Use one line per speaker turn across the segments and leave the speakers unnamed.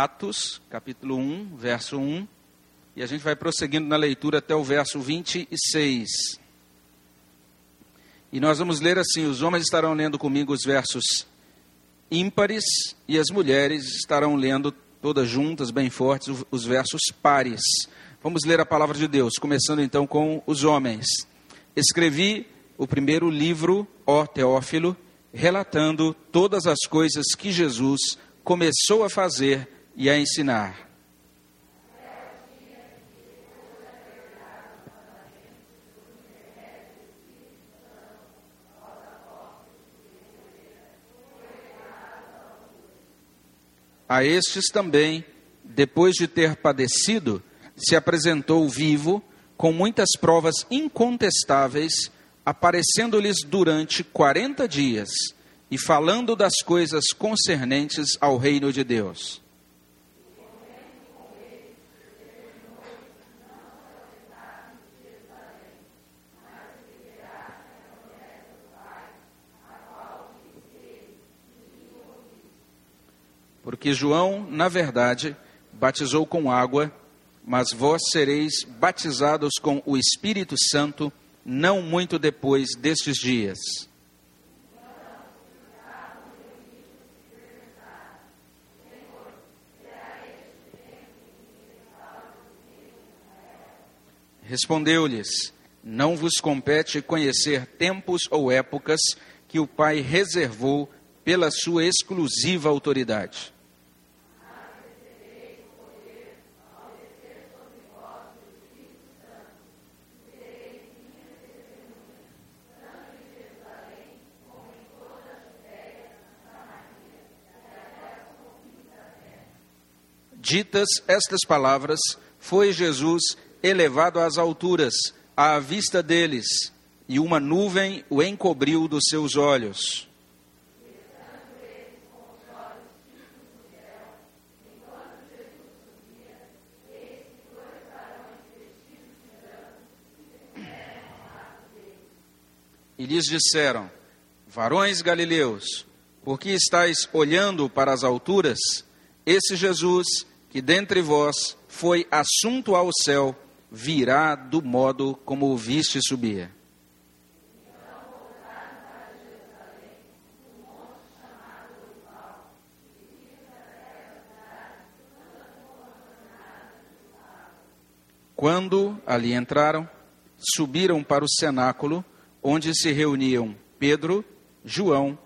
Atos, capítulo 1, verso 1, e a gente vai prosseguindo na leitura até o verso 26. E nós vamos ler assim: os homens estarão lendo comigo os versos ímpares e as mulheres estarão lendo todas juntas, bem fortes, os versos pares. Vamos ler a palavra de Deus, começando então com os homens. Escrevi o primeiro livro, ó Teófilo, relatando todas as coisas que Jesus começou a fazer e a ensinar A estes também, depois de ter padecido, se apresentou vivo, com muitas provas incontestáveis, aparecendo-lhes durante quarenta dias e falando das coisas concernentes ao reino de Deus. Porque João, na verdade, batizou com água, mas vós sereis batizados com o Espírito Santo não muito depois destes dias. Respondeu-lhes: Não vos compete conhecer tempos ou épocas que o Pai reservou pela sua exclusiva autoridade. Ditas estas palavras, foi Jesus elevado às alturas, à vista deles, e uma nuvem o encobriu dos seus olhos. E lhes disseram: Varões galileus, por que estáis olhando para as alturas? Esse Jesus que dentre vós foi assunto ao céu, virá do modo como o viste subir. Quando ali entraram, subiram para o cenáculo, onde se reuniam Pedro, João,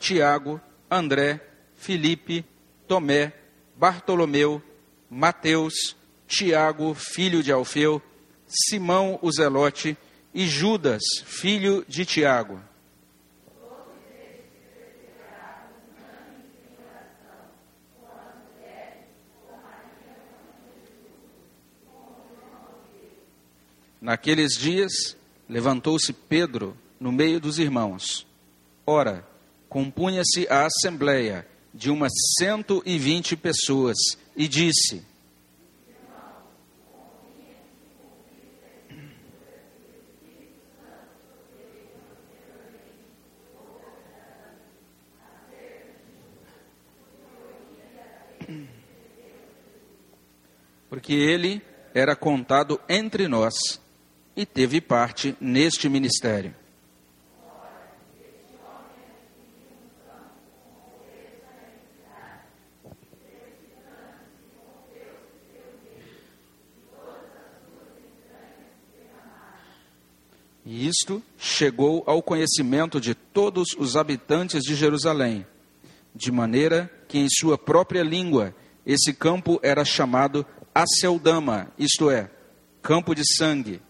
Tiago, André, Filipe, Tomé, Bartolomeu, Mateus, Tiago, filho de Alfeu, Simão o Zelote e Judas, filho de Tiago. Naqueles dias, levantou-se Pedro no meio dos irmãos. Ora, compunha-se a assembleia de umas cento e vinte pessoas e disse: Porque ele era contado entre nós e teve parte neste ministério. E isto chegou ao conhecimento de todos os habitantes de Jerusalém, de maneira que em sua própria língua esse campo era chamado Aceldama, isto é, campo de sangue.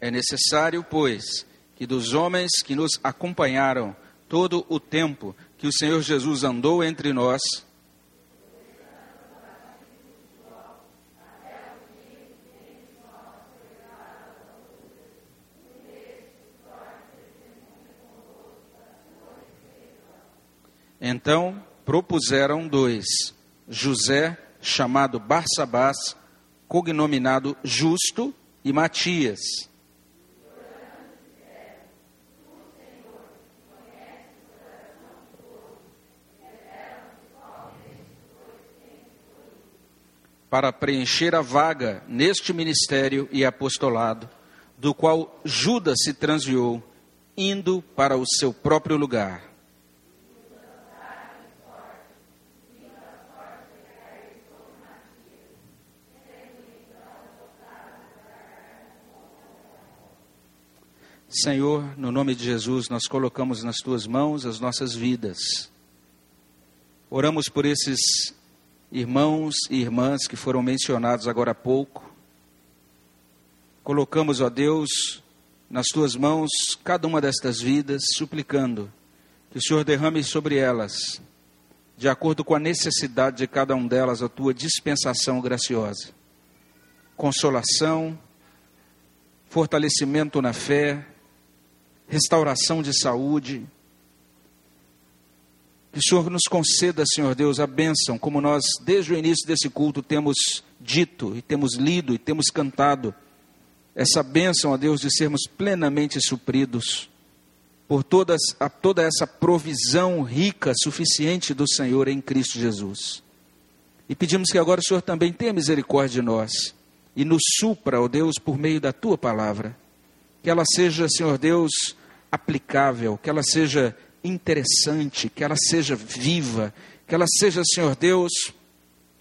É necessário, pois, que dos homens que nos acompanharam todo o tempo que o Senhor Jesus andou entre nós, Então propuseram dois, José, chamado Barsabás, cognominado Justo, e Matias. Para preencher a vaga neste ministério e apostolado, do qual Judas se transviou, indo para o seu próprio lugar. Senhor, no nome de Jesus, nós colocamos nas tuas mãos as nossas vidas. Oramos por esses irmãos e irmãs que foram mencionados agora há pouco. Colocamos, ó Deus, nas tuas mãos cada uma destas vidas, suplicando que o Senhor derrame sobre elas, de acordo com a necessidade de cada um delas, a tua dispensação graciosa. Consolação, fortalecimento na fé, restauração de saúde. Que o Senhor nos conceda, Senhor Deus, a bênção, como nós, desde o início desse culto, temos dito, e temos lido, e temos cantado, essa bênção, ó Deus, de sermos plenamente supridos por todas, a, toda essa provisão rica, suficiente do Senhor em Cristo Jesus. E pedimos que agora o Senhor também tenha misericórdia de nós e nos supra, ó Deus, por meio da tua palavra que ela seja, Senhor Deus, aplicável, que ela seja interessante, que ela seja viva, que ela seja, Senhor Deus,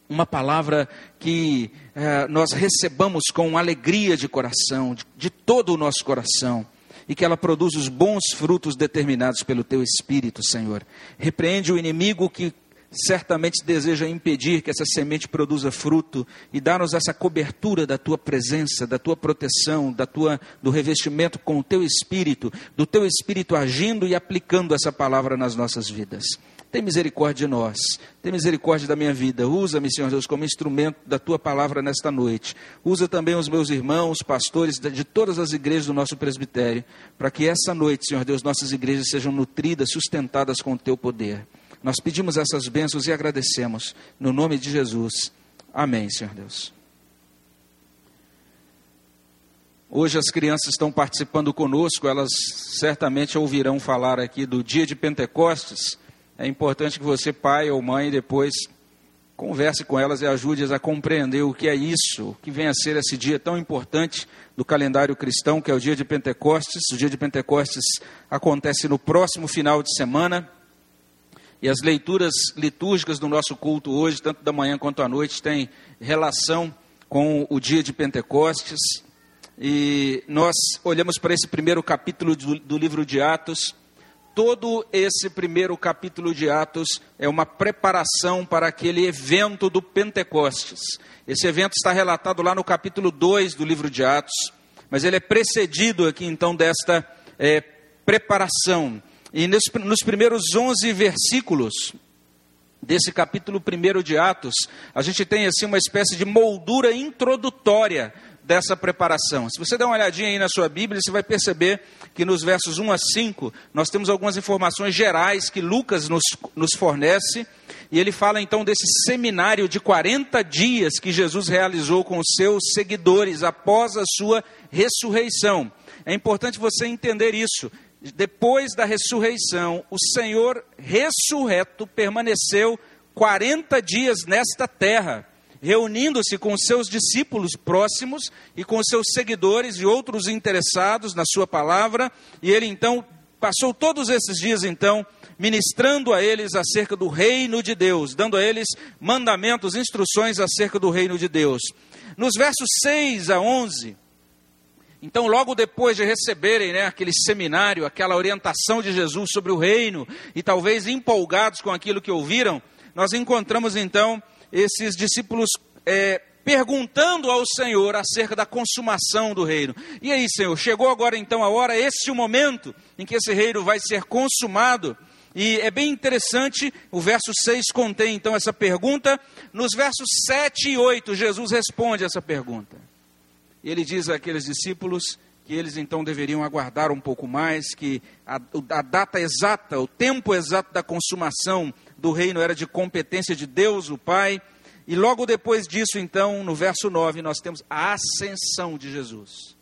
uma palavra que eh, nós recebamos com alegria de coração, de, de todo o nosso coração, e que ela produza os bons frutos determinados pelo Teu Espírito, Senhor. Repreende o inimigo que certamente deseja impedir que essa semente produza fruto e dar-nos essa cobertura da tua presença, da tua proteção, da tua do revestimento com o teu espírito, do teu espírito agindo e aplicando essa palavra nas nossas vidas. Tem misericórdia de nós, tem misericórdia da minha vida. Usa-me, Senhor Deus, como instrumento da tua palavra nesta noite. Usa também os meus irmãos, pastores de todas as igrejas do nosso presbitério, para que essa noite, Senhor Deus, nossas igrejas sejam nutridas, sustentadas com o teu poder. Nós pedimos essas bênçãos e agradecemos. No nome de Jesus. Amém, Senhor Deus. Hoje as crianças estão participando conosco, elas certamente ouvirão falar aqui do dia de Pentecostes. É importante que você, pai ou mãe, depois converse com elas e ajude-as a compreender o que é isso, o que vem a ser esse dia tão importante do calendário cristão, que é o dia de Pentecostes. O dia de Pentecostes acontece no próximo final de semana. E as leituras litúrgicas do nosso culto hoje, tanto da manhã quanto à noite, têm relação com o dia de Pentecostes. E nós olhamos para esse primeiro capítulo do, do livro de Atos. Todo esse primeiro capítulo de Atos é uma preparação para aquele evento do Pentecostes. Esse evento está relatado lá no capítulo 2 do livro de Atos, mas ele é precedido aqui então desta é, preparação. E nos, nos primeiros 11 versículos desse capítulo 1 de Atos, a gente tem assim uma espécie de moldura introdutória dessa preparação. Se você der uma olhadinha aí na sua Bíblia, você vai perceber que nos versos 1 a 5, nós temos algumas informações gerais que Lucas nos, nos fornece, e ele fala então desse seminário de 40 dias que Jesus realizou com os seus seguidores após a sua ressurreição. É importante você entender isso depois da ressurreição, o Senhor ressurreto permaneceu 40 dias nesta terra, reunindo-se com seus discípulos próximos e com seus seguidores e outros interessados na sua palavra, e ele então passou todos esses dias então ministrando a eles acerca do reino de Deus, dando a eles mandamentos, instruções acerca do reino de Deus. Nos versos 6 a 11, então, logo depois de receberem né, aquele seminário, aquela orientação de Jesus sobre o reino, e talvez empolgados com aquilo que ouviram, nós encontramos então esses discípulos é, perguntando ao Senhor acerca da consumação do reino. E aí, Senhor, chegou agora então a hora, este o momento em que esse reino vai ser consumado. E é bem interessante, o verso 6 contém então essa pergunta. Nos versos 7 e 8, Jesus responde essa pergunta. E ele diz àqueles discípulos que eles então deveriam aguardar um pouco mais, que a, a, data exata, o tempo exato da consumação do reino era de competência de Deus, o Pai, E logo depois disso, então, no verso 9, nós temos a ascensão de Jesus.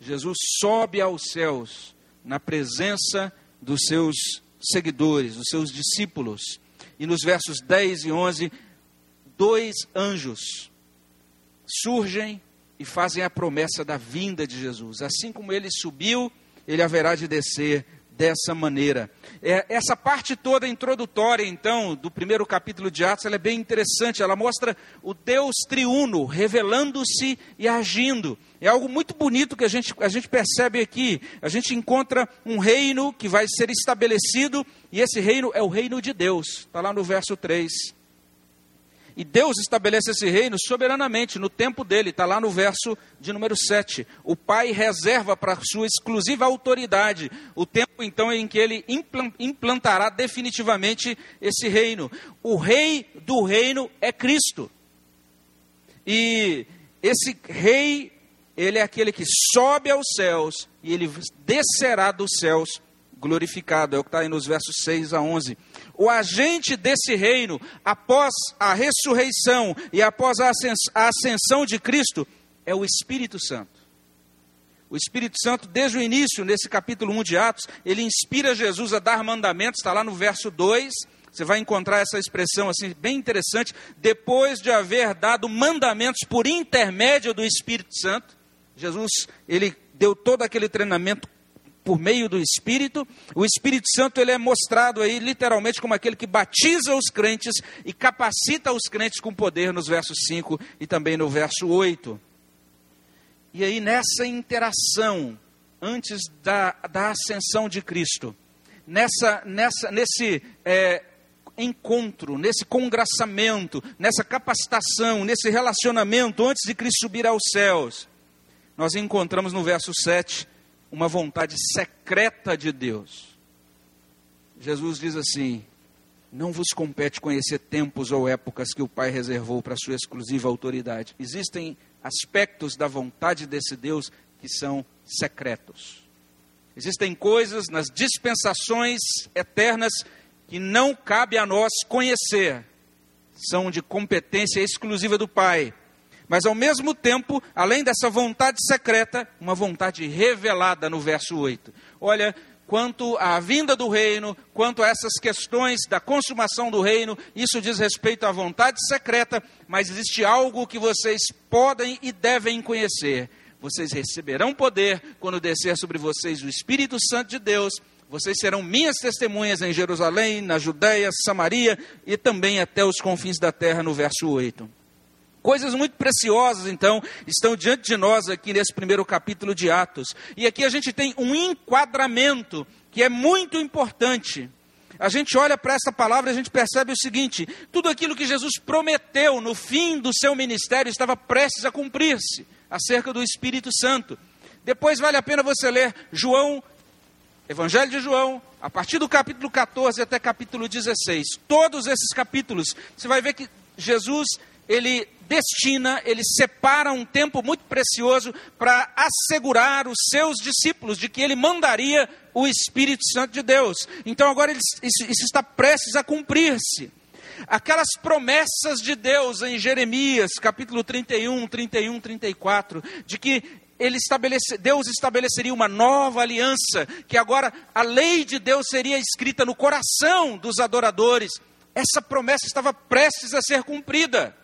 Jesus sobe aos céus na presença dos seus seguidores, dos seus discípulos. E nos versos 10 e 11, dois anjos surgem e fazem a promessa da vinda de Jesus. Assim como ele subiu, ele haverá de descer dessa maneira. É, essa parte toda introdutória, então, do primeiro capítulo de Atos, ela é bem interessante. Ela mostra o Deus triuno revelando-se e agindo. É algo muito bonito que a gente, a gente percebe aqui. A gente encontra um reino que vai ser estabelecido, e esse reino é o reino de Deus. Está lá no verso 3. E Deus estabelece esse reino soberanamente, no tempo dele, está lá no verso de número 7. O Pai reserva para sua exclusiva autoridade o tempo então em que ele implantará definitivamente esse reino. O rei do reino é Cristo. E esse rei, ele é aquele que sobe aos céus e ele descerá dos céus glorificado. É o que está aí nos versos 6 a 11 o agente desse reino, após a ressurreição e após a ascensão de Cristo, é o Espírito Santo. O Espírito Santo, desde o início, nesse capítulo 1 de Atos, ele inspira Jesus a dar mandamentos, está lá no verso 2. Você vai encontrar essa expressão assim, bem interessante. Depois de haver dado mandamentos por intermédio do Espírito Santo, Jesus, ele deu todo aquele treinamento por meio do Espírito. O Espírito Santo ele é mostrado aí literalmente como aquele que batiza os crentes e capacita os crentes com poder nos versos 5 e também no verso 8. E aí nessa interação antes da, da ascensão de Cristo, nessa, nessa, nesse é, encontro, nesse congraçamento, nessa capacitação, nesse relacionamento antes de Cristo subir aos céus, nós encontramos no verso 7 uma vontade secreta de Deus. Jesus diz assim: Não vos compete conhecer tempos ou épocas que o Pai reservou para sua exclusiva autoridade. Existem aspectos da vontade desse Deus que são secretos. Existem coisas nas dispensações eternas que não cabe a nós conhecer, são de competência exclusiva do Pai mas ao mesmo tempo, além dessa vontade secreta, uma vontade revelada no verso 8. Olha, quanto à vinda do reino, quanto a essas questões da consumação do reino, isso diz respeito à vontade secreta, mas existe algo que vocês podem e devem conhecer. Vocês receberão poder quando descer sobre vocês o Espírito Santo de Deus. Vocês serão minhas testemunhas em Jerusalém, na Judéia, Samaria e também até os confins da terra, no verso 8. Coisas muito preciosas, então, estão diante de nós aqui nesse primeiro capítulo de Atos. E aqui a gente tem um enquadramento que é muito importante. A gente olha para essa palavra e a gente percebe o seguinte: tudo aquilo que Jesus prometeu no fim do seu ministério estava prestes a cumprir-se, acerca do Espírito Santo. Depois vale a pena você ler João, Evangelho de João, a partir do capítulo 14 até capítulo 16. Todos esses capítulos, você vai ver que Jesus, ele destina, ele separa um tempo muito precioso para assegurar os seus discípulos de que ele mandaria o Espírito Santo de Deus. Então agora isso, isso está prestes a cumprir-se. Aquelas promessas de Deus em Jeremias, capítulo 31, 31, 34, de que ele estabelece, Deus estabeleceria uma nova aliança, que agora a lei de Deus seria escrita no coração dos adoradores. Essa promessa estava prestes a ser cumprida.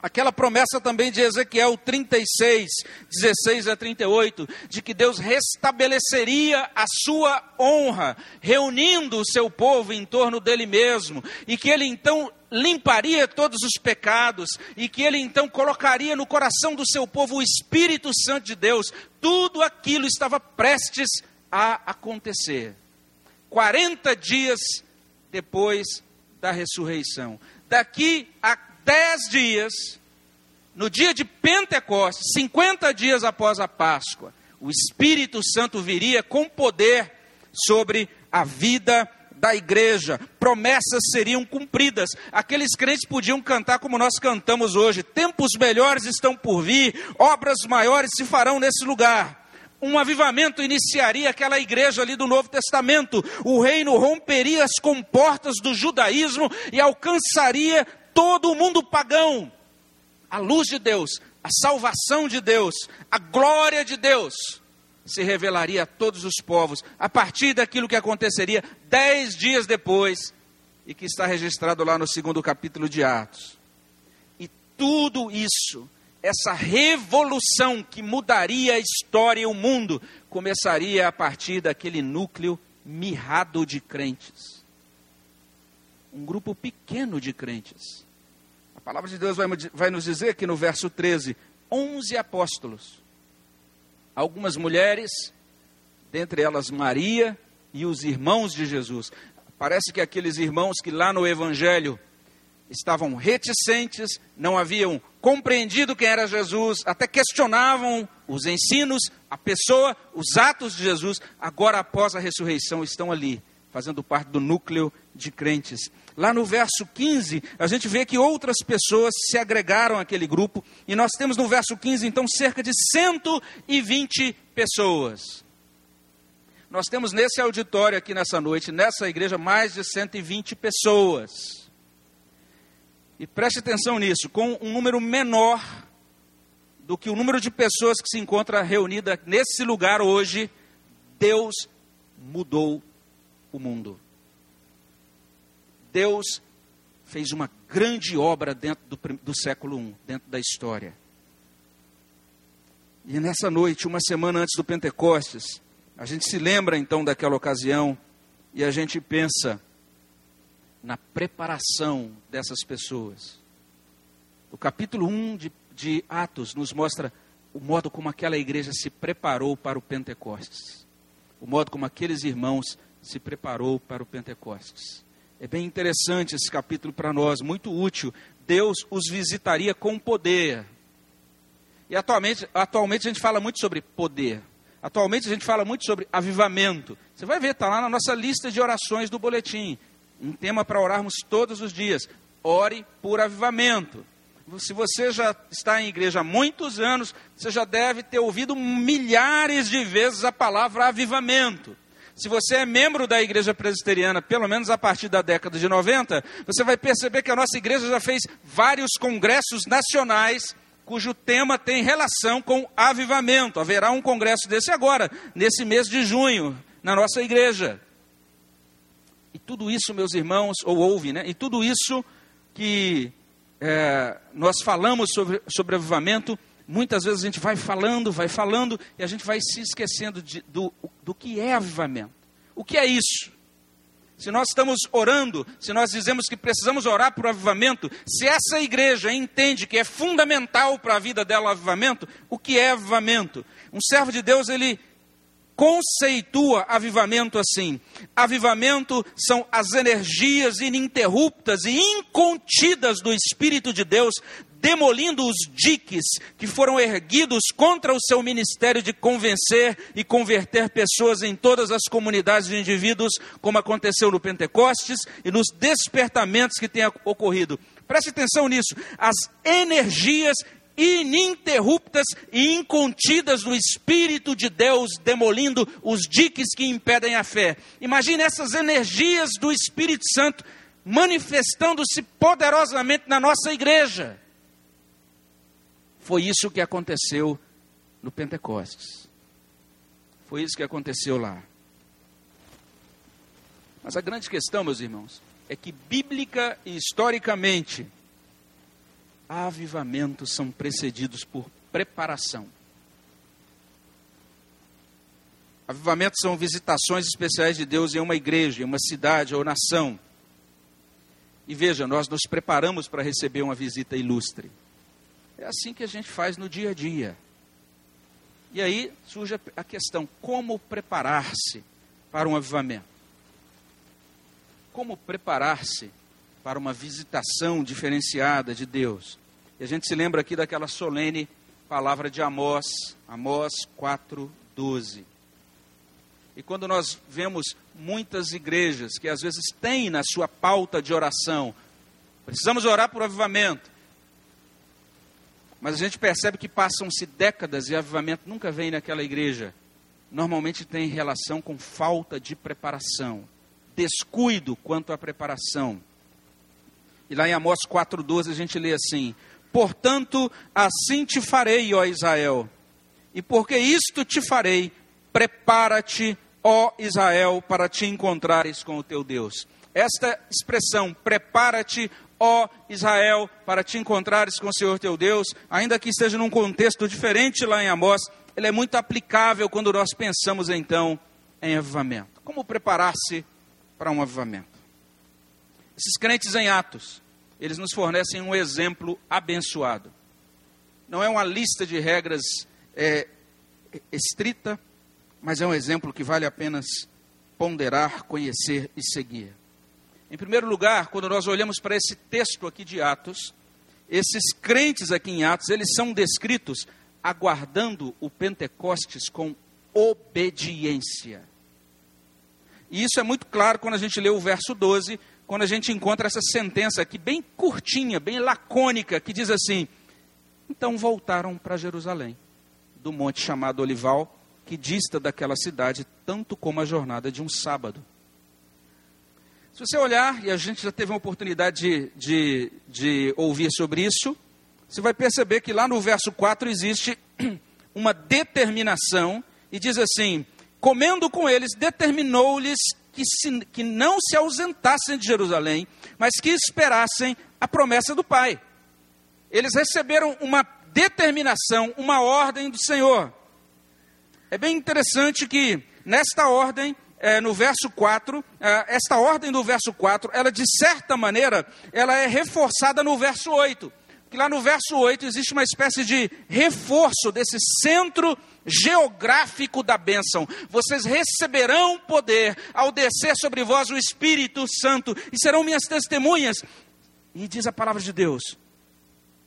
Aquela promessa também de Ezequiel 36, 16 a 38, de que Deus restabeleceria a sua honra, reunindo o seu povo em torno dele mesmo, e que ele então limparia todos os pecados, e que ele então colocaria no coração do seu povo o Espírito Santo de Deus. Tudo aquilo estava prestes a acontecer. 40 dias depois da ressurreição. Daqui a dez dias, no dia de Pentecostes, 50 dias após a Páscoa, o Espírito Santo viria com poder sobre a vida da igreja, promessas seriam cumpridas. Aqueles crentes podiam cantar como nós cantamos hoje: tempos melhores estão por vir, obras maiores se farão nesse lugar. Um avivamento iniciaria aquela igreja ali do Novo Testamento. O reino romperia as comportas do judaísmo e alcançaria todo o mundo pagão, a luz de Deus, a salvação de Deus, a glória de Deus se revelaria a todos os povos, a partir daquilo que aconteceria dez dias depois, e que está registrado lá no segundo capítulo de Atos. E tudo isso, essa revolução que mudaria a história e o mundo, começaria a partir daquele núcleo mirrado de crentes. Um grupo pequeno de crentes. A palavra de Deus vai, vai nos dizer que no verso 13: 11 apóstolos algumas mulheres, dentre elas Maria e os irmãos de Jesus. Parece que aqueles irmãos que lá no Evangelho estavam reticentes, não haviam compreendido quem era Jesus, até questionavam os ensinos, a pessoa, os atos de Jesus, agora após a ressurreição estão ali, fazendo parte do núcleo de crentes. Lá no verso 15, a gente vê que outras pessoas se agregaram àquele grupo, e nós temos no verso 15, então, cerca de 120 pessoas. Nós temos nesse auditório aqui nessa noite, nessa igreja, mais de 120 pessoas. E preste atenção nisso, com um número menor do que o número de pessoas que se encontra reunida nesse lugar hoje, Deus mudou o mundo. Deus fez uma grande obra dentro do, do século I, dentro da história. E nessa noite, uma semana antes do Pentecostes, a gente se lembra então daquela ocasião e a gente pensa na preparação dessas pessoas. O capítulo 1 de, de Atos nos mostra o modo como aquela igreja se preparou para o Pentecostes. O modo como aqueles irmãos se preparou para o Pentecostes. É bem interessante esse capítulo para nós, muito útil. Deus os visitaria com poder. E atualmente, atualmente a gente fala muito sobre poder. Atualmente a gente fala muito sobre avivamento. Você vai ver, está lá na nossa lista de orações do boletim. Um tema para orarmos todos os dias. Ore por avivamento. Se você já está em igreja há muitos anos, você já deve ter ouvido milhares de vezes a palavra avivamento. Se você é membro da igreja presbiteriana, pelo menos a partir da década de 90, você vai perceber que a nossa igreja já fez vários congressos nacionais cujo tema tem relação com avivamento. Haverá um congresso desse agora, nesse mês de junho, na nossa igreja. E tudo isso, meus irmãos, ou ouve, né? E tudo isso que é, nós falamos sobre, sobre avivamento, muitas vezes a gente vai falando, vai falando, e a gente vai se esquecendo de, do, do que é avivamento. O que é isso? Se nós estamos orando, se nós dizemos que precisamos orar por avivamento, se essa igreja entende que é fundamental para a vida dela o avivamento, o que é avivamento? Um servo de Deus, ele conceitua avivamento assim: avivamento são as energias ininterruptas e incontidas do Espírito de Deus demolindo os diques que foram erguidos contra o seu ministério de convencer e converter pessoas em todas as comunidades de indivíduos, como aconteceu no Pentecostes e nos despertamentos que têm ocorrido. Preste atenção nisso. As energias ininterruptas e incontidas do Espírito de Deus, demolindo os diques que impedem a fé. Imagine essas energias do Espírito Santo manifestando-se poderosamente na nossa igreja. Foi isso que aconteceu no Pentecostes. Foi isso que aconteceu lá. Mas a grande questão, meus irmãos, é que bíblica e historicamente, avivamentos são precedidos por preparação. Avivamentos são visitações especiais de Deus em uma igreja, em uma cidade ou nação. E veja, nós nos preparamos para receber uma visita ilustre. É assim que a gente faz no dia a dia. E aí surge a questão: como preparar-se para um avivamento? Como preparar-se para uma visitação diferenciada de Deus? E a gente se lembra aqui daquela solene palavra de Amós, Amós 4:12. E quando nós vemos muitas igrejas que às vezes têm na sua pauta de oração, precisamos orar por avivamento, mas a gente percebe que passam-se décadas e avivamento nunca vem naquela igreja. Normalmente tem relação com falta de preparação, descuido quanto à preparação. E lá em Amós 4,12 a gente lê assim: Portanto, assim te farei, ó Israel, e porque isto te farei, prepara-te, ó Israel, para te encontrares com o teu Deus. Esta expressão, prepara-te, ó Israel, para te encontrares com o Senhor teu Deus, ainda que esteja num contexto diferente lá em Amós, ele é muito aplicável quando nós pensamos então em avivamento. Como preparar-se para um avivamento? Esses crentes em Atos, eles nos fornecem um exemplo abençoado. Não é uma lista de regras é, estrita, mas é um exemplo que vale apenas ponderar, conhecer e seguir. Em primeiro lugar, quando nós olhamos para esse texto aqui de Atos, esses crentes aqui em Atos, eles são descritos aguardando o Pentecostes com obediência. E isso é muito claro quando a gente lê o verso 12, quando a gente encontra essa sentença aqui, bem curtinha, bem lacônica, que diz assim: Então voltaram para Jerusalém, do monte chamado Olival, que dista daquela cidade tanto como a jornada de um sábado. Se você olhar, e a gente já teve uma oportunidade de, de, de ouvir sobre isso, você vai perceber que lá no verso 4 existe uma determinação, e diz assim: comendo com eles, determinou-lhes que, se, que não se ausentassem de Jerusalém, mas que esperassem a promessa do Pai. Eles receberam uma determinação, uma ordem do Senhor. É bem interessante que nesta ordem, é, no verso 4, é, esta ordem do verso 4, ela de certa maneira, ela é reforçada no verso 8 que lá no verso 8 existe uma espécie de reforço desse centro geográfico da bênção. Vocês receberão poder ao descer sobre vós o Espírito Santo e serão minhas testemunhas. E diz a palavra de Deus,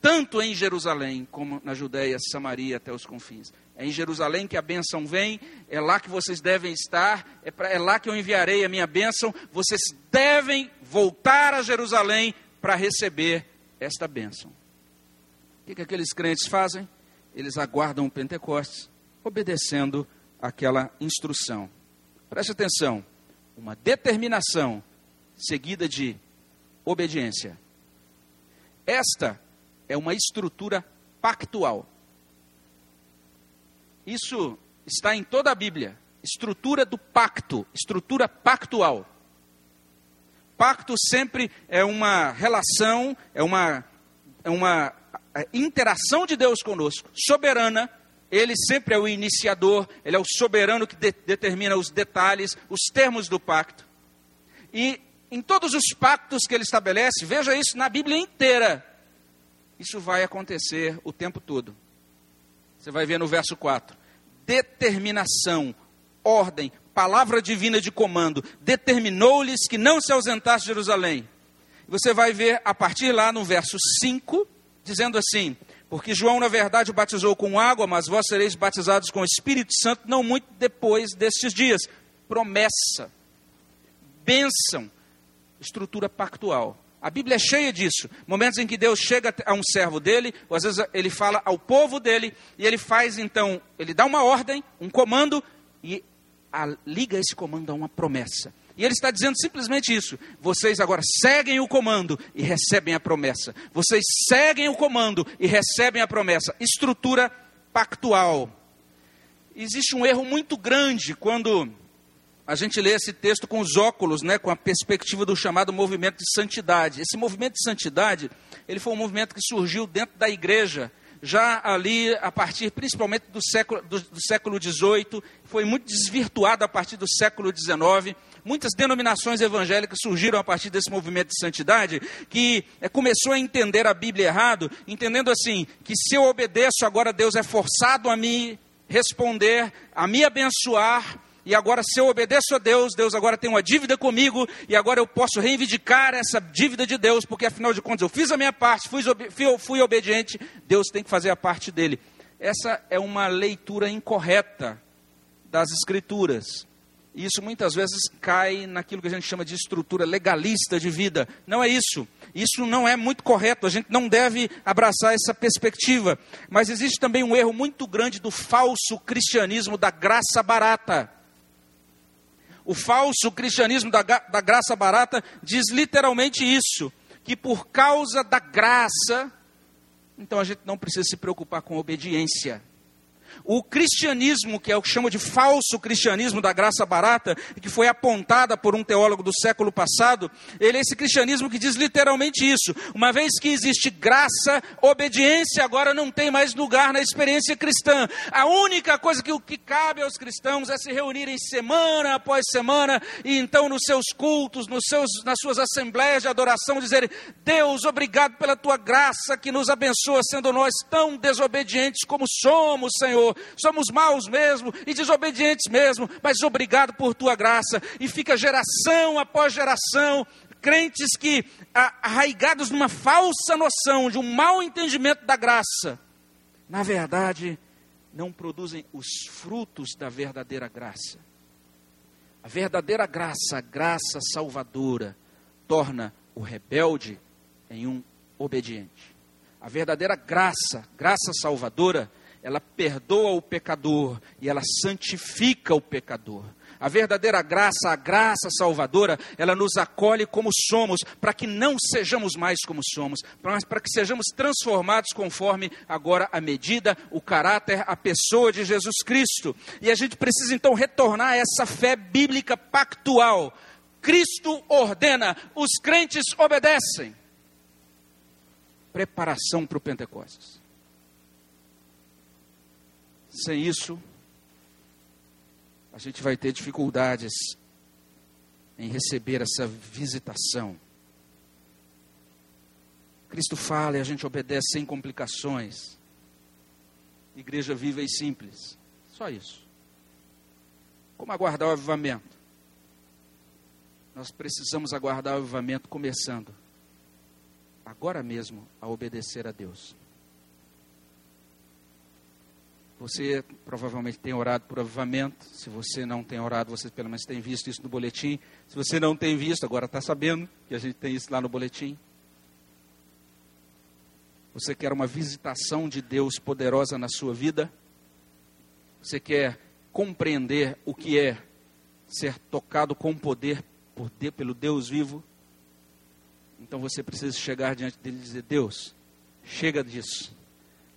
tanto em Jerusalém como na Judéia, Samaria até os confins. É em Jerusalém que a bênção vem, é lá que vocês devem estar, é, pra, é lá que eu enviarei a minha bênção. Vocês devem voltar a Jerusalém para receber esta bênção. O que, que aqueles crentes fazem? Eles aguardam o Pentecostes, obedecendo aquela instrução. Preste atenção: uma determinação seguida de obediência. Esta é uma estrutura pactual. Isso está em toda a Bíblia. Estrutura do pacto, estrutura pactual. Pacto sempre é uma relação, é uma, é uma a interação de Deus conosco, soberana, ele sempre é o iniciador, ele é o soberano que de, determina os detalhes, os termos do pacto. E em todos os pactos que ele estabelece, veja isso na Bíblia inteira, isso vai acontecer o tempo todo. Você vai ver no verso 4: determinação, ordem, palavra divina de comando, determinou-lhes que não se ausentasse de Jerusalém. Você vai ver a partir lá no verso 5 dizendo assim: Porque João, na verdade, batizou com água, mas vós sereis batizados com o Espírito Santo não muito depois destes dias. Promessa, bênção, estrutura pactual. A Bíblia é cheia disso. Momentos em que Deus chega a um servo dele, ou às vezes ele fala ao povo dele, e ele faz então, ele dá uma ordem, um comando, e liga esse comando a uma promessa. E ele está dizendo simplesmente isso. Vocês agora seguem o comando e recebem a promessa. Vocês seguem o comando e recebem a promessa. Estrutura pactual. Existe um erro muito grande quando a gente lê esse texto com os óculos, né, com a perspectiva do chamado movimento de santidade. Esse movimento de santidade, ele foi um movimento que surgiu dentro da igreja já ali a partir principalmente do século, do, do século XVIII, foi muito desvirtuado a partir do século XIX. Muitas denominações evangélicas surgiram a partir desse movimento de santidade, que é, começou a entender a Bíblia errado, entendendo assim, que se eu obedeço, agora Deus é forçado a me responder, a me abençoar, e agora, se eu obedeço a Deus, Deus agora tem uma dívida comigo, e agora eu posso reivindicar essa dívida de Deus, porque afinal de contas eu fiz a minha parte, fui, fui, fui obediente, Deus tem que fazer a parte dele. Essa é uma leitura incorreta das Escrituras. E isso muitas vezes cai naquilo que a gente chama de estrutura legalista de vida. Não é isso. Isso não é muito correto. A gente não deve abraçar essa perspectiva. Mas existe também um erro muito grande do falso cristianismo da graça barata. O falso cristianismo da, da graça barata diz literalmente isso. que por causa da graça, então a gente não precisa se preocupar com obediência. O cristianismo, que é o que chama de falso cristianismo da graça barata, que foi apontada por um teólogo do século passado, ele é esse cristianismo que diz literalmente isso. Uma vez que existe graça, obediência agora não tem mais lugar na experiência cristã. A única coisa que o que cabe aos cristãos é se reunirem semana após semana e então nos seus cultos, nos seus, nas suas assembleias de adoração, dizerem: Deus, obrigado pela tua graça que nos abençoa, sendo nós tão desobedientes como somos, Senhor. Somos maus mesmo e desobedientes mesmo, mas obrigado por tua graça. E fica geração após geração, crentes que, arraigados numa falsa noção de um mau entendimento da graça, na verdade, não produzem os frutos da verdadeira graça. A verdadeira graça, a graça salvadora, torna o rebelde em um obediente. A verdadeira graça, graça salvadora, ela perdoa o pecador e ela santifica o pecador. A verdadeira graça, a graça salvadora, ela nos acolhe como somos, para que não sejamos mais como somos, mas para que sejamos transformados conforme agora a medida, o caráter, a pessoa de Jesus Cristo. E a gente precisa então retornar a essa fé bíblica pactual. Cristo ordena, os crentes obedecem. Preparação para o Pentecostes. Sem isso, a gente vai ter dificuldades em receber essa visitação. Cristo fala e a gente obedece sem complicações. Igreja viva e simples. Só isso. Como aguardar o avivamento? Nós precisamos aguardar o avivamento começando agora mesmo a obedecer a Deus. Você provavelmente tem orado por avivamento. Se você não tem orado, você pelo menos tem visto isso no boletim. Se você não tem visto, agora está sabendo que a gente tem isso lá no boletim. Você quer uma visitação de Deus poderosa na sua vida? Você quer compreender o que é ser tocado com poder por, pelo Deus vivo? Então você precisa chegar diante dele e dizer: Deus, chega disso.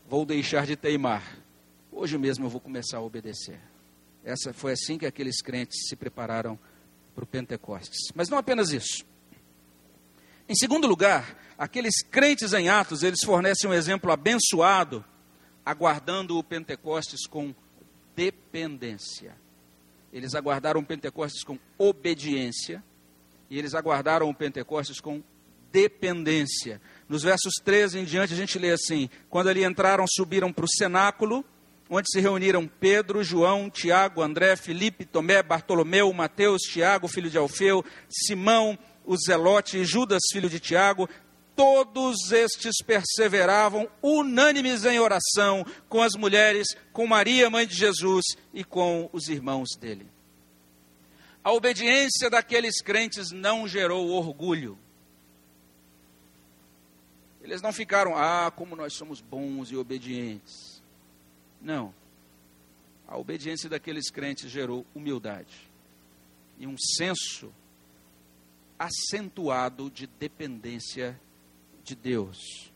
Vou deixar de teimar Hoje mesmo eu vou começar a obedecer. Essa foi assim que aqueles crentes se prepararam para o Pentecostes. Mas não apenas isso. Em segundo lugar, aqueles crentes em Atos, eles fornecem um exemplo abençoado, aguardando o Pentecostes com dependência. Eles aguardaram o Pentecostes com obediência e eles aguardaram o Pentecostes com dependência. Nos versos 13 em diante, a gente lê assim: Quando ali entraram, subiram para o cenáculo onde se reuniram Pedro, João, Tiago, André, Felipe, Tomé, Bartolomeu, Mateus, Tiago, filho de Alfeu, Simão, o Zelote e Judas, filho de Tiago, todos estes perseveravam unânimes em oração com as mulheres, com Maria, mãe de Jesus, e com os irmãos dele. A obediência daqueles crentes não gerou orgulho. Eles não ficaram, ah, como nós somos bons e obedientes. Não. A obediência daqueles crentes gerou humildade e um senso acentuado de dependência de Deus.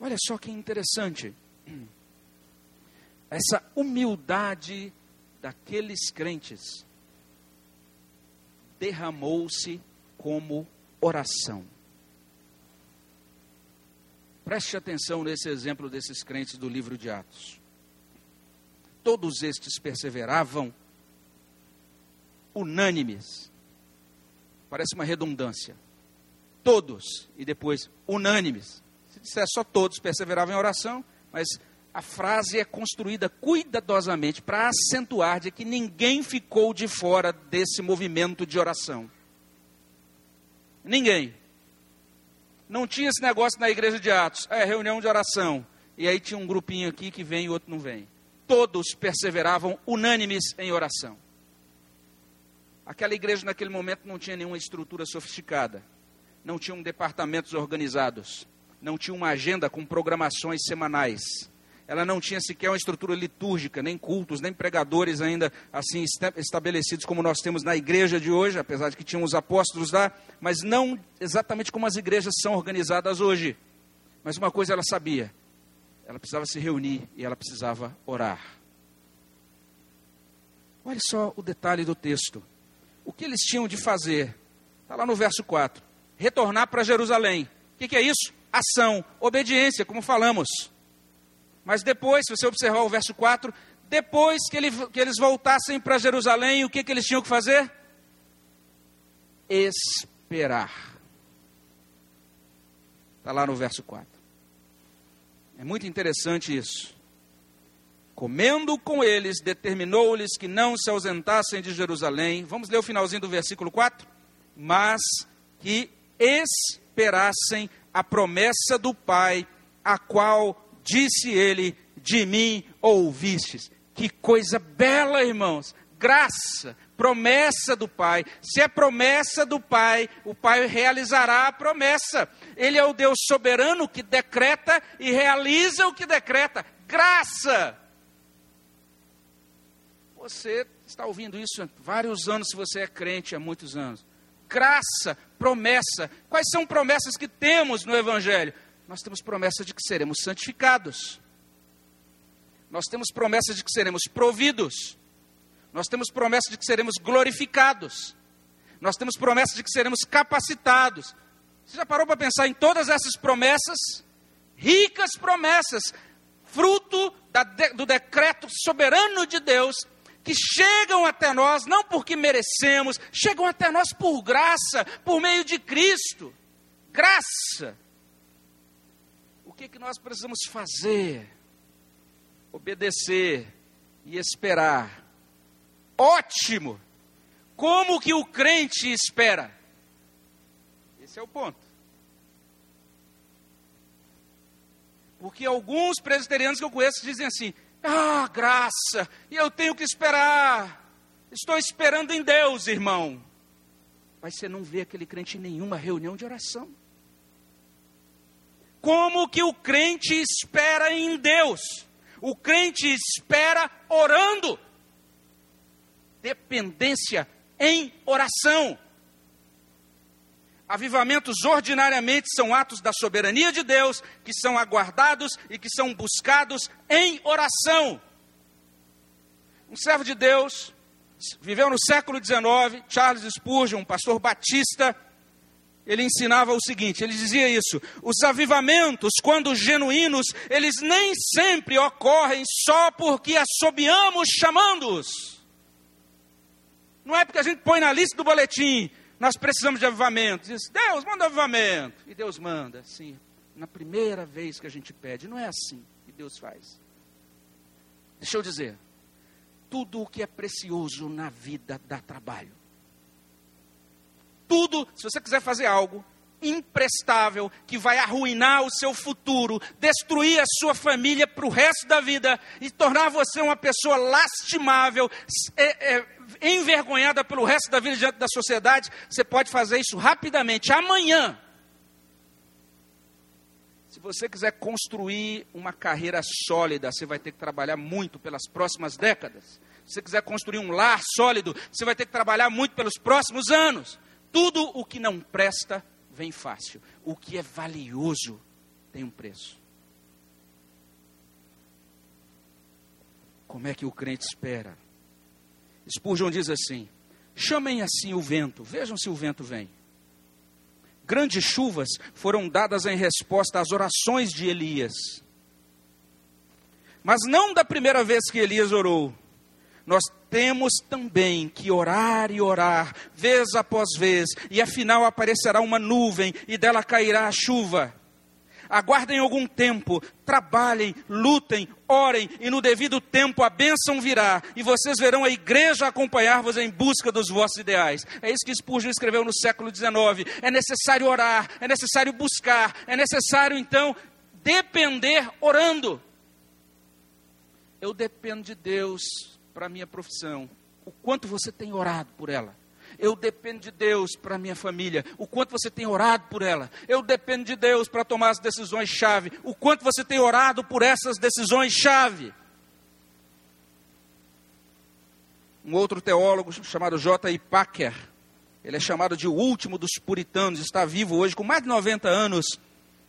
Olha só que interessante. Essa humildade daqueles crentes derramou-se como oração. Preste atenção nesse exemplo desses crentes do livro de Atos. Todos estes perseveravam unânimes. Parece uma redundância. Todos e depois unânimes. Se disser só todos perseveravam em oração, mas a frase é construída cuidadosamente para acentuar de que ninguém ficou de fora desse movimento de oração. Ninguém. Não tinha esse negócio na igreja de Atos. É, reunião de oração. E aí tinha um grupinho aqui que vem e outro não vem. Todos perseveravam unânimes em oração. Aquela igreja naquele momento não tinha nenhuma estrutura sofisticada. Não tinham departamentos organizados. Não tinha uma agenda com programações semanais. Ela não tinha sequer uma estrutura litúrgica, nem cultos, nem pregadores ainda assim estabelecidos como nós temos na igreja de hoje, apesar de que tinham os apóstolos lá, mas não exatamente como as igrejas são organizadas hoje. Mas uma coisa ela sabia: ela precisava se reunir e ela precisava orar. Olha só o detalhe do texto. O que eles tinham de fazer? Está lá no verso 4. Retornar para Jerusalém. O que, que é isso? Ação, obediência, como falamos. Mas depois, se você observar o verso 4, depois que, ele, que eles voltassem para Jerusalém, o que, que eles tinham que fazer? Esperar. Está lá no verso 4. É muito interessante isso. Comendo com eles, determinou-lhes que não se ausentassem de Jerusalém. Vamos ler o finalzinho do versículo 4? Mas que esperassem a promessa do Pai, a qual disse ele: De mim ouvistes. Que coisa bela, irmãos. Graça, promessa do Pai. Se é promessa do Pai, o Pai realizará a promessa. Ele é o Deus soberano que decreta e realiza o que decreta. Graça. Você está ouvindo isso há vários anos, se você é crente há muitos anos. Graça, promessa. Quais são promessas que temos no Evangelho? Nós temos promessa de que seremos santificados. Nós temos promessa de que seremos providos. Nós temos promessa de que seremos glorificados. Nós temos promessa de que seremos capacitados. Você já parou para pensar em todas essas promessas? Ricas promessas, fruto da, do decreto soberano de Deus, que chegam até nós não porque merecemos, chegam até nós por graça, por meio de Cristo. Graça que, que nós precisamos fazer? Obedecer e esperar. Ótimo! Como que o crente espera? Esse é o ponto. Porque alguns presbiterianos que eu conheço dizem assim: ah, graça, e eu tenho que esperar. Estou esperando em Deus, irmão. Mas você não vê aquele crente em nenhuma reunião de oração como que o crente espera em Deus. O crente espera orando. Dependência em oração. Avivamentos ordinariamente são atos da soberania de Deus, que são aguardados e que são buscados em oração. Um servo de Deus, viveu no século XIX, Charles Spurgeon, um pastor batista, ele ensinava o seguinte: ele dizia isso, os avivamentos, quando genuínos, eles nem sempre ocorrem só porque assobiamos chamando-os. Não é porque a gente põe na lista do boletim, nós precisamos de avivamento. Diz, Deus, manda avivamento. E Deus manda, sim. Na primeira vez que a gente pede, não é assim que Deus faz. Deixa eu dizer, tudo o que é precioso na vida dá trabalho tudo, se você quiser fazer algo imprestável, que vai arruinar o seu futuro, destruir a sua família para o resto da vida e tornar você uma pessoa lastimável, é, é, envergonhada pelo resto da vida diante da sociedade, você pode fazer isso rapidamente, amanhã. Se você quiser construir uma carreira sólida, você vai ter que trabalhar muito pelas próximas décadas. Se você quiser construir um lar sólido, você vai ter que trabalhar muito pelos próximos anos. Tudo o que não presta vem fácil. O que é valioso tem um preço. Como é que o crente espera? Spurgeon diz assim: chamem assim o vento, vejam se o vento vem. Grandes chuvas foram dadas em resposta às orações de Elias. Mas não da primeira vez que Elias orou, nós temos também que orar e orar, vez após vez, e afinal aparecerá uma nuvem e dela cairá a chuva. Aguardem algum tempo, trabalhem, lutem, orem, e no devido tempo a bênção virá, e vocês verão a igreja acompanhar-vos em busca dos vossos ideais. É isso que Spurgeon escreveu no século XIX. É necessário orar, é necessário buscar, é necessário então depender orando. Eu dependo de Deus para a minha profissão, o quanto você tem orado por ela, Eu dependo de Deus para minha família. O quanto você tem orado por ela. Eu dependo de Deus para tomar as decisões chave. O quanto você tem orado por essas decisões chave. Um outro teólogo chamado J. I. Packer, ele é chamado de o último dos puritanos, está vivo hoje com mais de 90 anos.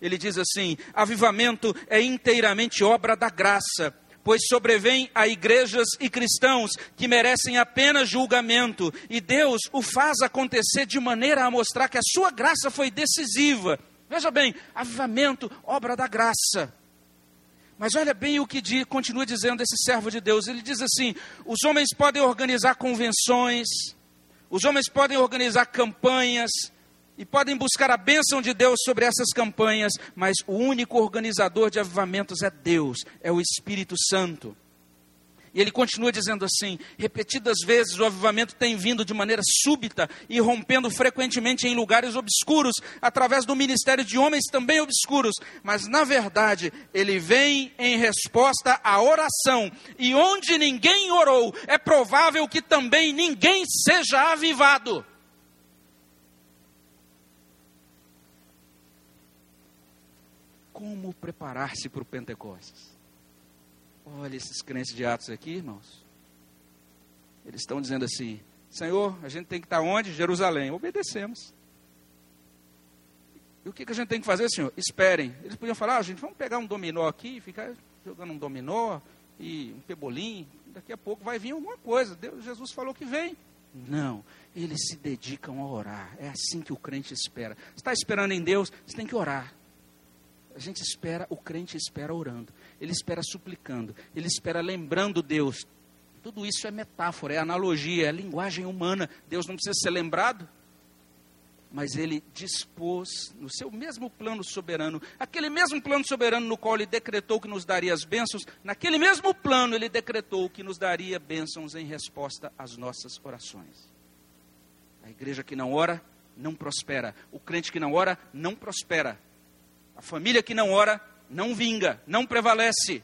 Ele diz assim: avivamento é inteiramente obra da graça pois sobrevém a igrejas e cristãos que merecem apenas julgamento, e Deus o faz acontecer de maneira a mostrar que a sua graça foi decisiva. Veja bem, avivamento, obra da graça. Mas olha bem o que diz, continua dizendo esse servo de Deus. Ele diz assim: os homens podem organizar convenções, os homens podem organizar campanhas, e podem buscar a bênção de Deus sobre essas campanhas, mas o único organizador de avivamentos é Deus, é o Espírito Santo. E ele continua dizendo assim: repetidas vezes o avivamento tem vindo de maneira súbita e rompendo frequentemente em lugares obscuros, através do ministério de homens também obscuros, mas na verdade ele vem em resposta à oração, e onde ninguém orou, é provável que também ninguém seja avivado. Como preparar-se para o Pentecostes. Olha esses crentes de Atos aqui, irmãos. Eles estão dizendo assim: Senhor, a gente tem que estar onde? Jerusalém. Obedecemos. E o que, que a gente tem que fazer, Senhor? Esperem. Eles podiam falar: ah, gente, vamos pegar um dominó aqui, ficar jogando um dominó e um pebolim. Daqui a pouco vai vir alguma coisa. Deus, Jesus falou que vem. Não, eles se dedicam a orar. É assim que o crente espera. Está esperando em Deus, você tem que orar. A gente espera, o crente espera orando, ele espera suplicando, ele espera lembrando Deus. Tudo isso é metáfora, é analogia, é linguagem humana. Deus não precisa ser lembrado, mas ele dispôs no seu mesmo plano soberano, aquele mesmo plano soberano no qual ele decretou que nos daria as bênçãos, naquele mesmo plano ele decretou que nos daria bênçãos em resposta às nossas orações. A igreja que não ora não prospera, o crente que não ora não prospera. A família que não ora não vinga, não prevalece.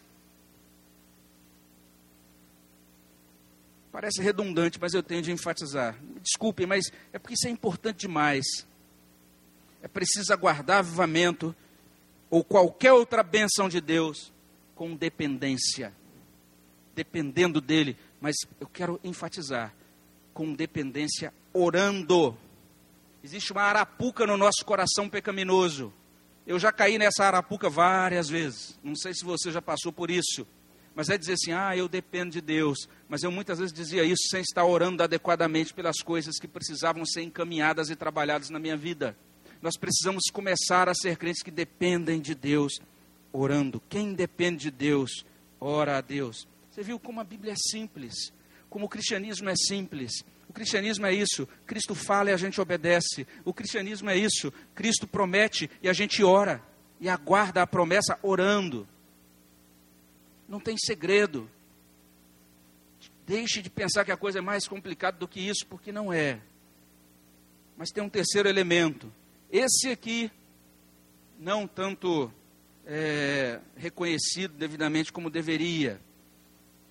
Parece redundante, mas eu tenho de enfatizar. Me desculpem, mas é porque isso é importante demais. É preciso aguardar avivamento ou qualquer outra benção de Deus com dependência. Dependendo dele, mas eu quero enfatizar com dependência orando. Existe uma arapuca no nosso coração pecaminoso eu já caí nessa arapuca várias vezes. Não sei se você já passou por isso. Mas é dizer assim: ah, eu dependo de Deus. Mas eu muitas vezes dizia isso sem estar orando adequadamente pelas coisas que precisavam ser encaminhadas e trabalhadas na minha vida. Nós precisamos começar a ser crentes que dependem de Deus, orando. Quem depende de Deus, ora a Deus. Você viu como a Bíblia é simples, como o cristianismo é simples. O cristianismo é isso: Cristo fala e a gente obedece. O cristianismo é isso: Cristo promete e a gente ora e aguarda a promessa orando. Não tem segredo. Deixe de pensar que a coisa é mais complicada do que isso, porque não é. Mas tem um terceiro elemento. Esse aqui, não tanto é, reconhecido devidamente como deveria.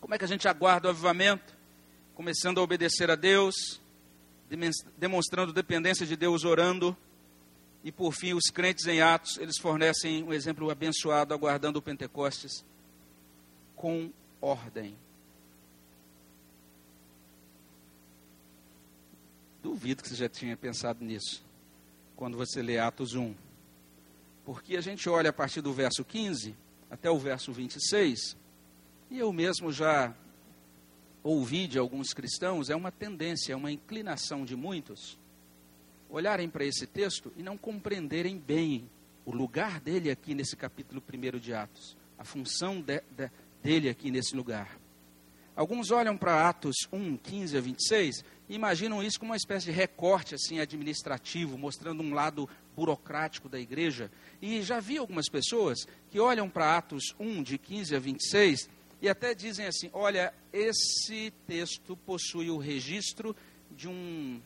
Como é que a gente aguarda o avivamento? Começando a obedecer a Deus, demonstrando dependência de Deus, orando. E por fim, os crentes em Atos, eles fornecem um exemplo abençoado, aguardando o Pentecostes, com ordem. Duvido que você já tinha pensado nisso, quando você lê Atos 1. Porque a gente olha a partir do verso 15 até o verso 26, e eu mesmo já ouvi de alguns cristãos é uma tendência, é uma inclinação de muitos olharem para esse texto e não compreenderem bem o lugar dele aqui nesse capítulo 1 de Atos, a função de, de, dele aqui nesse lugar. Alguns olham para Atos 1, 15 a 26 e imaginam isso como uma espécie de recorte assim administrativo, mostrando um lado burocrático da igreja. E já vi algumas pessoas que olham para Atos 1, de 15 a 26 e até dizem assim: olha, esse texto possui o registro de um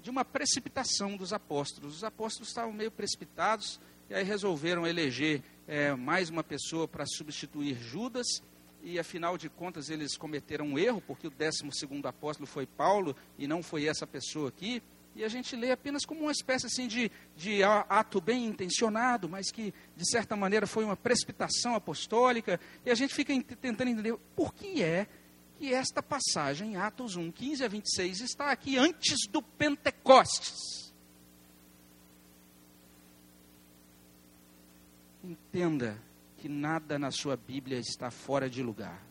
de uma precipitação dos apóstolos. Os apóstolos estavam meio precipitados e aí resolveram eleger é, mais uma pessoa para substituir Judas e afinal de contas eles cometeram um erro, porque o décimo segundo apóstolo foi Paulo e não foi essa pessoa aqui. E a gente lê apenas como uma espécie assim de, de ato bem intencionado, mas que de certa maneira foi uma precipitação apostólica. E a gente fica tentando entender por que é que esta passagem, Atos 1, 15 a 26, está aqui antes do Pentecostes. Entenda que nada na sua Bíblia está fora de lugar.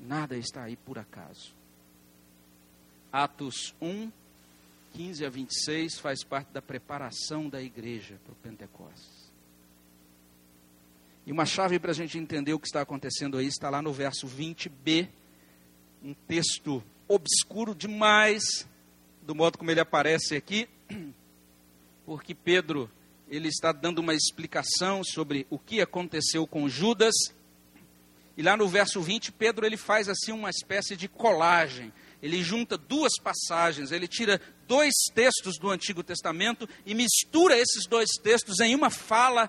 Nada está aí por acaso. Atos 1, 15 a 26 faz parte da preparação da igreja para o Pentecostes. E uma chave para a gente entender o que está acontecendo aí está lá no verso 20b, um texto obscuro demais, do modo como ele aparece aqui, porque Pedro ele está dando uma explicação sobre o que aconteceu com Judas. E lá no verso 20, Pedro ele faz assim uma espécie de colagem. Ele junta duas passagens, ele tira dois textos do Antigo Testamento e mistura esses dois textos em uma fala,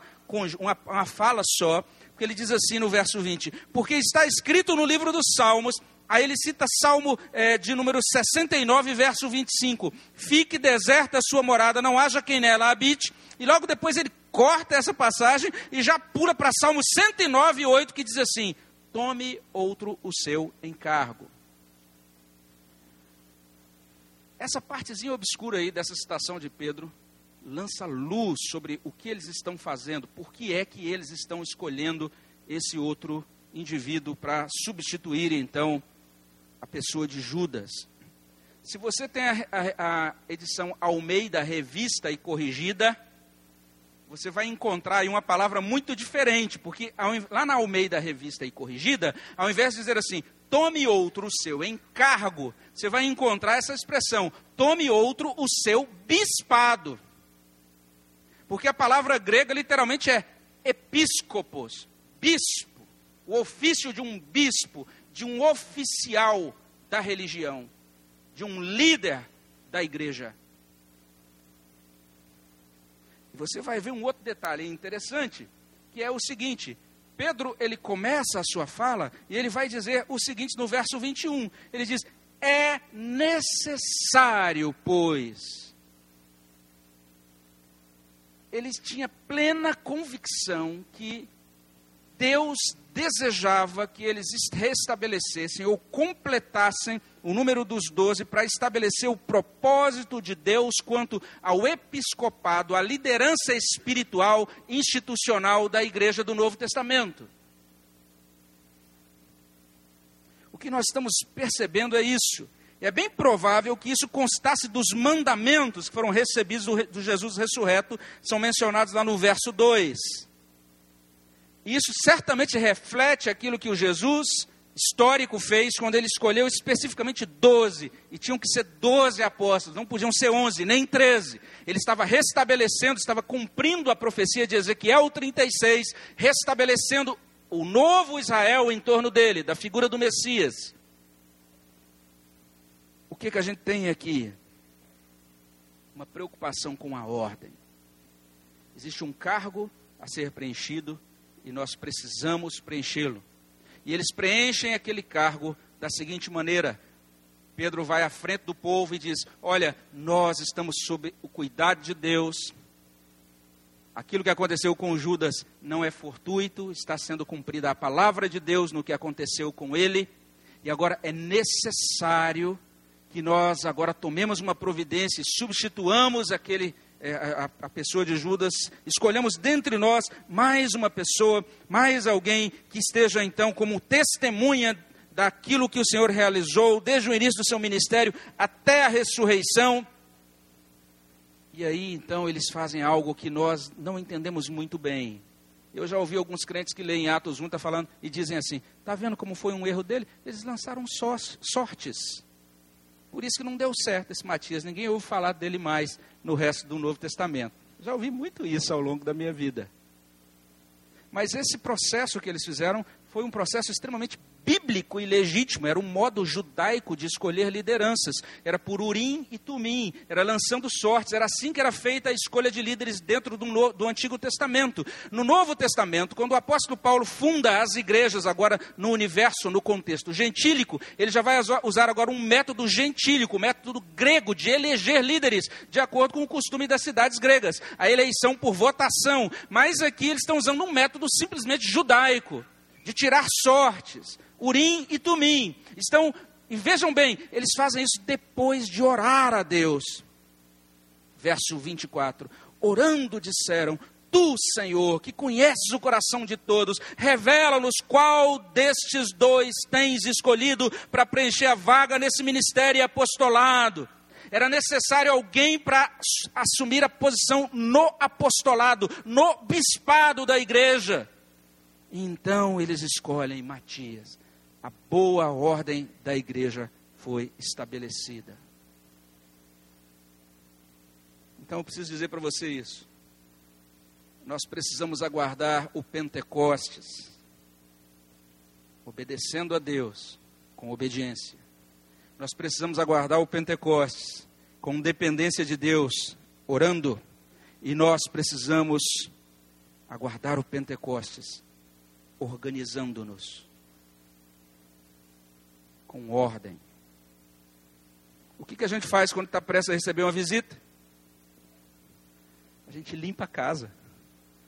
uma, uma fala só, porque ele diz assim no verso 20: Porque está escrito no livro dos Salmos, Aí ele cita Salmo é, de número 69, verso 25: Fique deserta a sua morada, não haja quem nela habite. E logo depois ele corta essa passagem e já pula para Salmo 109, 8, que diz assim: Tome outro o seu encargo. Essa partezinha obscura aí dessa citação de Pedro lança luz sobre o que eles estão fazendo, por que é que eles estão escolhendo esse outro indivíduo para substituir então a pessoa de Judas. Se você tem a, a, a edição Almeida Revista e Corrigida, você vai encontrar aí uma palavra muito diferente, porque lá na Almeida Revista e Corrigida, ao invés de dizer assim, tome outro o seu encargo, você vai encontrar essa expressão, tome outro o seu bispado. Porque a palavra grega literalmente é episcopos, bispo, o ofício de um bispo, de um oficial da religião, de um líder da igreja. Você vai ver um outro detalhe interessante, que é o seguinte: Pedro, ele começa a sua fala e ele vai dizer o seguinte no verso 21. Ele diz: É necessário, pois. Ele tinha plena convicção que Deus desejava que eles restabelecessem ou completassem o número dos doze para estabelecer o propósito de Deus quanto ao episcopado, à liderança espiritual institucional da igreja do Novo Testamento. O que nós estamos percebendo é isso. É bem provável que isso constasse dos mandamentos que foram recebidos do Jesus ressurreto, são mencionados lá no verso 2. E isso certamente reflete aquilo que o Jesus histórico fez quando ele escolheu especificamente 12, e tinham que ser 12 apóstolos, não podiam ser 11, nem 13. Ele estava restabelecendo, estava cumprindo a profecia de Ezequiel 36, restabelecendo o novo Israel em torno dele, da figura do Messias. O que, que a gente tem aqui? Uma preocupação com a ordem. Existe um cargo a ser preenchido e nós precisamos preenchê-lo. E eles preenchem aquele cargo da seguinte maneira: Pedro vai à frente do povo e diz: Olha, nós estamos sob o cuidado de Deus. Aquilo que aconteceu com Judas não é fortuito, está sendo cumprida a palavra de Deus no que aconteceu com ele. E agora é necessário que nós agora tomemos uma providência e substituamos aquele a, a, pessoa de Judas, escolhemos dentre nós mais uma pessoa, mais alguém que esteja então como testemunha daquilo que o Senhor realizou desde o início do seu ministério até a ressurreição. E aí então eles fazem algo que nós não entendemos muito bem. Eu já ouvi alguns crentes que leem Atos 1, tá falando e dizem assim: está vendo como foi um erro dele? Eles lançaram sortes. Por isso que não deu certo esse Matias, ninguém ouve falar dele mais no resto do Novo Testamento. Já ouvi muito isso ao longo da minha vida. Mas esse processo que eles fizeram foi um processo extremamente bíblico e legítimo, era um modo judaico de escolher lideranças. Era por Urim e Tumim, era lançando sortes, era assim que era feita a escolha de líderes dentro do, do Antigo Testamento. No Novo Testamento, quando o apóstolo Paulo funda as igrejas agora no universo, no contexto gentílico, ele já vai usar agora um método gentílico, um método grego de eleger líderes, de acordo com o costume das cidades gregas. A eleição por votação. Mas aqui eles estão usando um método simplesmente judaico, de tirar sortes. Urim e Tumim. Estão, e vejam bem, eles fazem isso depois de orar a Deus. Verso 24: Orando disseram: Tu, Senhor, que conheces o coração de todos, revela-nos qual destes dois tens escolhido para preencher a vaga nesse ministério e apostolado. Era necessário alguém para assumir a posição no apostolado, no bispado da igreja. Então eles escolhem Matias a boa ordem da igreja foi estabelecida. Então eu preciso dizer para você isso. Nós precisamos aguardar o Pentecostes, obedecendo a Deus com obediência. Nós precisamos aguardar o Pentecostes com dependência de Deus, orando. E nós precisamos aguardar o Pentecostes organizando-nos com ordem. O que, que a gente faz quando está prestes a receber uma visita? A gente limpa a casa.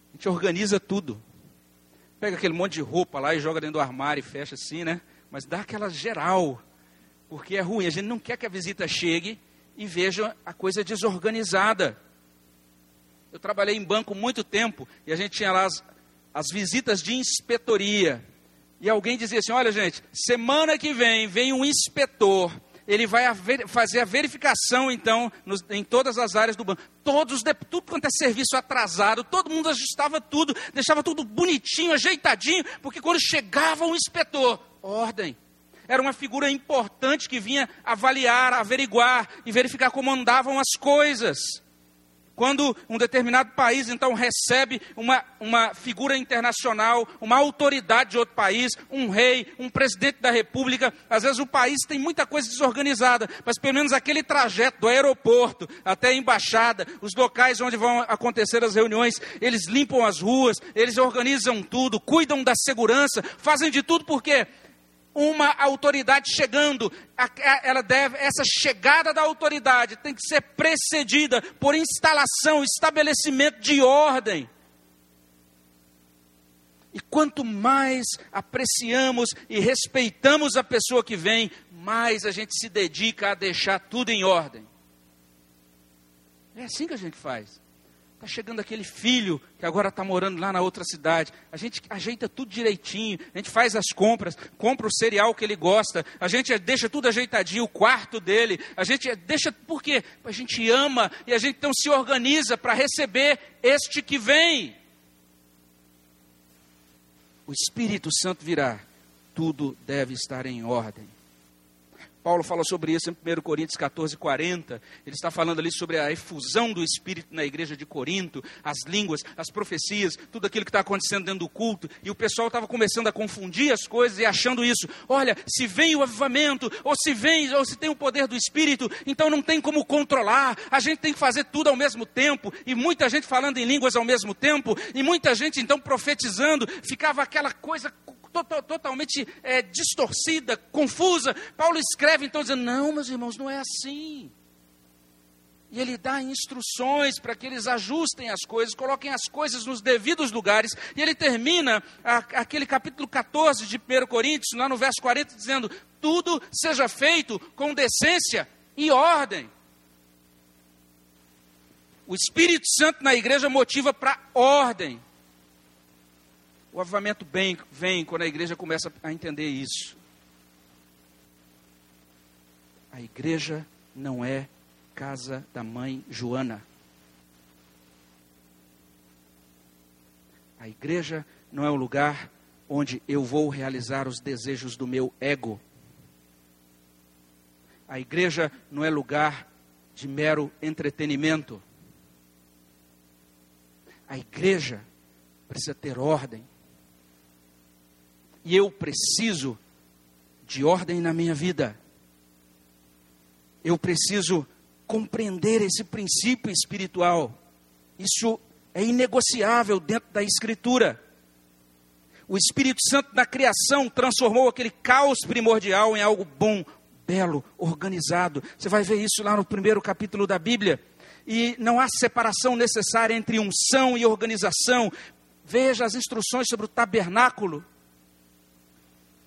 A gente organiza tudo. Pega aquele monte de roupa lá e joga dentro do armário e fecha assim, né? Mas dá aquela geral. Porque é ruim. A gente não quer que a visita chegue e veja a coisa desorganizada. Eu trabalhei em banco muito tempo e a gente tinha lá as, as visitas de inspetoria. E alguém dizia assim: olha, gente, semana que vem vem um inspetor. Ele vai fazer a verificação, então, nos, em todas as áreas do banco. Todos, tudo quanto é serviço atrasado, todo mundo ajustava tudo, deixava tudo bonitinho, ajeitadinho, porque quando chegava o inspetor, ordem. Era uma figura importante que vinha avaliar, averiguar e verificar como andavam as coisas. Quando um determinado país, então, recebe uma, uma figura internacional, uma autoridade de outro país, um rei, um presidente da república, às vezes o país tem muita coisa desorganizada, mas pelo menos aquele trajeto do aeroporto até a embaixada, os locais onde vão acontecer as reuniões, eles limpam as ruas, eles organizam tudo, cuidam da segurança, fazem de tudo porque uma autoridade chegando, ela deve, essa chegada da autoridade tem que ser precedida por instalação, estabelecimento de ordem. E quanto mais apreciamos e respeitamos a pessoa que vem, mais a gente se dedica a deixar tudo em ordem. É assim que a gente faz. Está chegando aquele filho que agora está morando lá na outra cidade. A gente ajeita tudo direitinho, a gente faz as compras, compra o cereal que ele gosta, a gente deixa tudo ajeitadinho, o quarto dele, a gente deixa, por quê? A gente ama e a gente então se organiza para receber este que vem. O Espírito Santo virá, tudo deve estar em ordem. Paulo fala sobre isso em 1 Coríntios 14, 40. Ele está falando ali sobre a efusão do Espírito na igreja de Corinto, as línguas, as profecias, tudo aquilo que está acontecendo dentro do culto. E o pessoal estava começando a confundir as coisas e achando isso. Olha, se vem o avivamento, ou se vem, ou se tem o poder do Espírito, então não tem como controlar. A gente tem que fazer tudo ao mesmo tempo. E muita gente falando em línguas ao mesmo tempo. E muita gente então profetizando. Ficava aquela coisa totalmente é, distorcida, confusa. Paulo escreve então dizendo: Não, meus irmãos, não é assim. E ele dá instruções para que eles ajustem as coisas, coloquem as coisas nos devidos lugares. E ele termina a, aquele capítulo 14 de 1 Coríntios, lá no verso 40, dizendo: Tudo seja feito com decência e ordem. O Espírito Santo na igreja motiva para ordem. O avivamento vem, vem quando a igreja começa a entender isso. A igreja não é casa da mãe Joana. A igreja não é o lugar onde eu vou realizar os desejos do meu ego. A igreja não é lugar de mero entretenimento. A igreja precisa ter ordem. E eu preciso de ordem na minha vida. Eu preciso compreender esse princípio espiritual. Isso é inegociável dentro da Escritura. O Espírito Santo na criação transformou aquele caos primordial em algo bom, belo, organizado. Você vai ver isso lá no primeiro capítulo da Bíblia. E não há separação necessária entre unção e organização. Veja as instruções sobre o tabernáculo.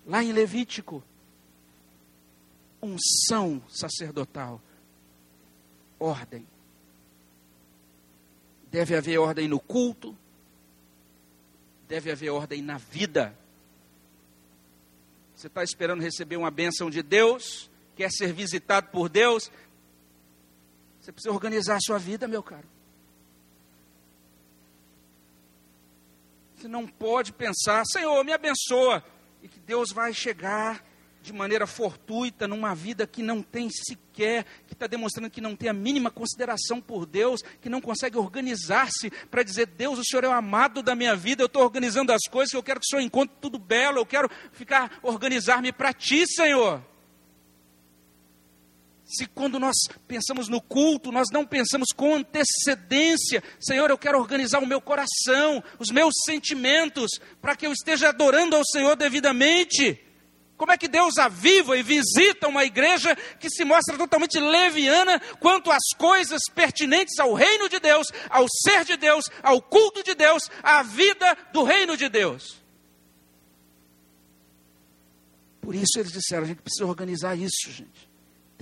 Lá em Levítico. Unção sacerdotal. Ordem. Deve haver ordem no culto, deve haver ordem na vida. Você está esperando receber uma bênção de Deus, quer ser visitado por Deus, você precisa organizar a sua vida, meu caro. Você não pode pensar, Senhor, me abençoa, e que Deus vai chegar de maneira fortuita numa vida que não tem sequer, que está demonstrando que não tem a mínima consideração por Deus, que não consegue organizar-se para dizer: Deus, o Senhor é o amado da minha vida, eu estou organizando as coisas, eu quero que o Senhor encontre tudo belo, eu quero ficar, organizar-me para Ti, Senhor. Se quando nós pensamos no culto, nós não pensamos com antecedência, Senhor, eu quero organizar o meu coração, os meus sentimentos, para que eu esteja adorando ao Senhor devidamente. Como é que Deus aviva e visita uma igreja que se mostra totalmente leviana quanto às coisas pertinentes ao reino de Deus, ao ser de Deus, ao culto de Deus, à vida do reino de Deus? Por isso eles disseram: a gente precisa organizar isso, gente.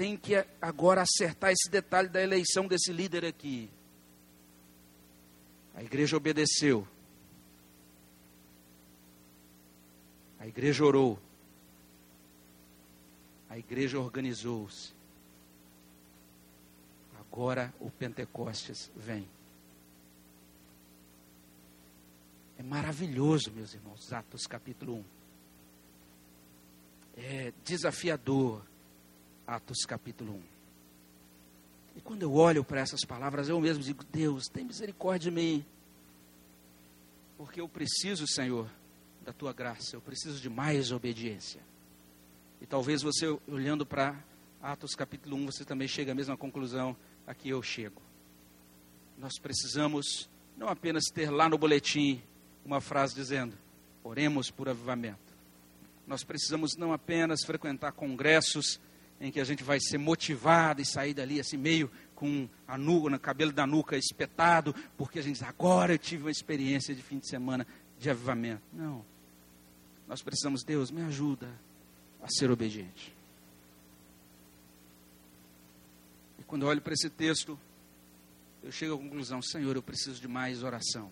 Tem que agora acertar esse detalhe da eleição desse líder aqui. A igreja obedeceu. A igreja orou. A igreja organizou-se. Agora o Pentecostes vem. É maravilhoso, meus irmãos, Atos capítulo 1. É desafiador, Atos capítulo 1. E quando eu olho para essas palavras, eu mesmo digo: Deus, tem misericórdia de mim. Porque eu preciso, Senhor, da tua graça, eu preciso de mais obediência. E talvez você, olhando para Atos capítulo 1, você também chegue à mesma conclusão a que eu chego. Nós precisamos não apenas ter lá no boletim uma frase dizendo: oremos por avivamento. Nós precisamos não apenas frequentar congressos em que a gente vai ser motivado e sair dali assim meio com a nuca, no cabelo da nuca espetado, porque a gente diz, agora eu tive uma experiência de fim de semana de avivamento. Não. Nós precisamos, Deus, me ajuda a ser obediente. E quando eu olho para esse texto, eu chego à conclusão: Senhor, eu preciso de mais oração.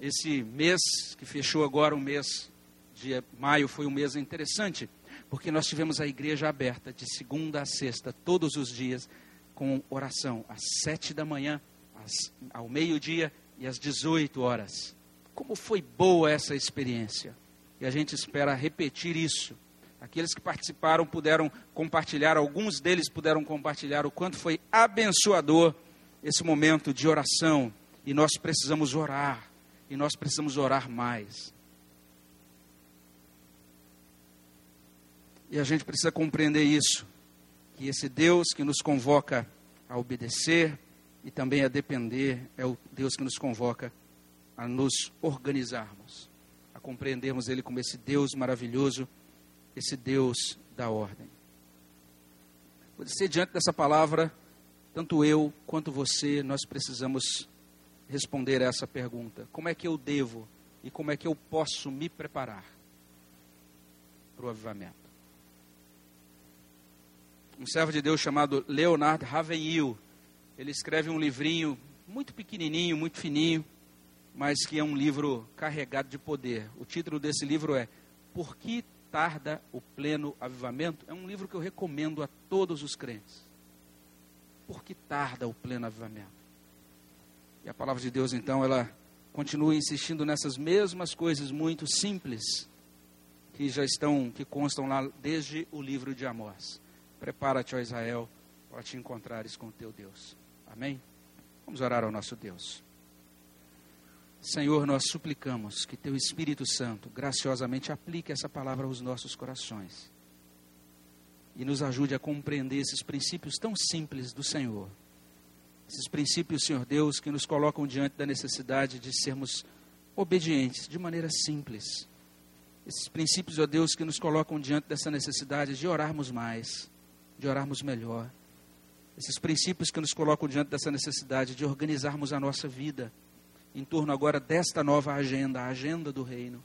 Esse mês que fechou agora, o mês de maio, foi um mês interessante, porque nós tivemos a igreja aberta de segunda a sexta, todos os dias, com oração, às sete da manhã, às, ao meio-dia e às 18 horas. Como foi boa essa experiência! e a gente espera repetir isso. Aqueles que participaram puderam compartilhar, alguns deles puderam compartilhar o quanto foi abençoador esse momento de oração. E nós precisamos orar, e nós precisamos orar mais. E a gente precisa compreender isso, que esse Deus que nos convoca a obedecer e também a depender é o Deus que nos convoca a nos organizarmos a compreendermos Ele como esse Deus maravilhoso, esse Deus da ordem. Pode ser diante dessa palavra, tanto eu quanto você, nós precisamos responder a essa pergunta: como é que eu devo e como é que eu posso me preparar para o avivamento? Um servo de Deus chamado Leonard Ravenhill, ele escreve um livrinho muito pequenininho, muito fininho, mas que é um livro carregado de poder. O título desse livro é Por que tarda o pleno avivamento? É um livro que eu recomendo a todos os crentes. Por que tarda o pleno avivamento? E a palavra de Deus, então, ela continua insistindo nessas mesmas coisas muito simples que já estão, que constam lá desde o livro de Amós. Prepara-te, ó Israel, para te encontrares com o teu Deus. Amém? Vamos orar ao nosso Deus. Senhor, nós suplicamos que Teu Espírito Santo graciosamente aplique essa palavra aos nossos corações e nos ajude a compreender esses princípios tão simples do Senhor. Esses princípios, Senhor Deus, que nos colocam diante da necessidade de sermos obedientes de maneira simples. Esses princípios, ó Deus, que nos colocam diante dessa necessidade de orarmos mais, de orarmos melhor. Esses princípios que nos colocam diante dessa necessidade de organizarmos a nossa vida em torno agora desta nova agenda, a agenda do reino,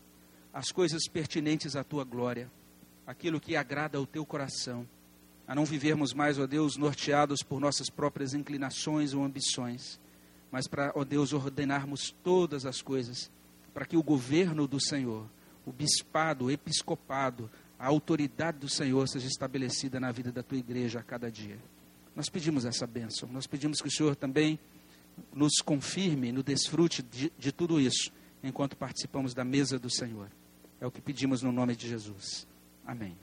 as coisas pertinentes à tua glória, aquilo que agrada ao teu coração, a não vivermos mais, ó Deus, norteados por nossas próprias inclinações ou ambições, mas para, ó Deus, ordenarmos todas as coisas, para que o governo do Senhor, o bispado, o episcopado, a autoridade do Senhor seja estabelecida na vida da tua igreja a cada dia. Nós pedimos essa bênção, nós pedimos que o Senhor também nos confirme no desfrute de, de tudo isso, enquanto participamos da mesa do Senhor. É o que pedimos no nome de Jesus. Amém.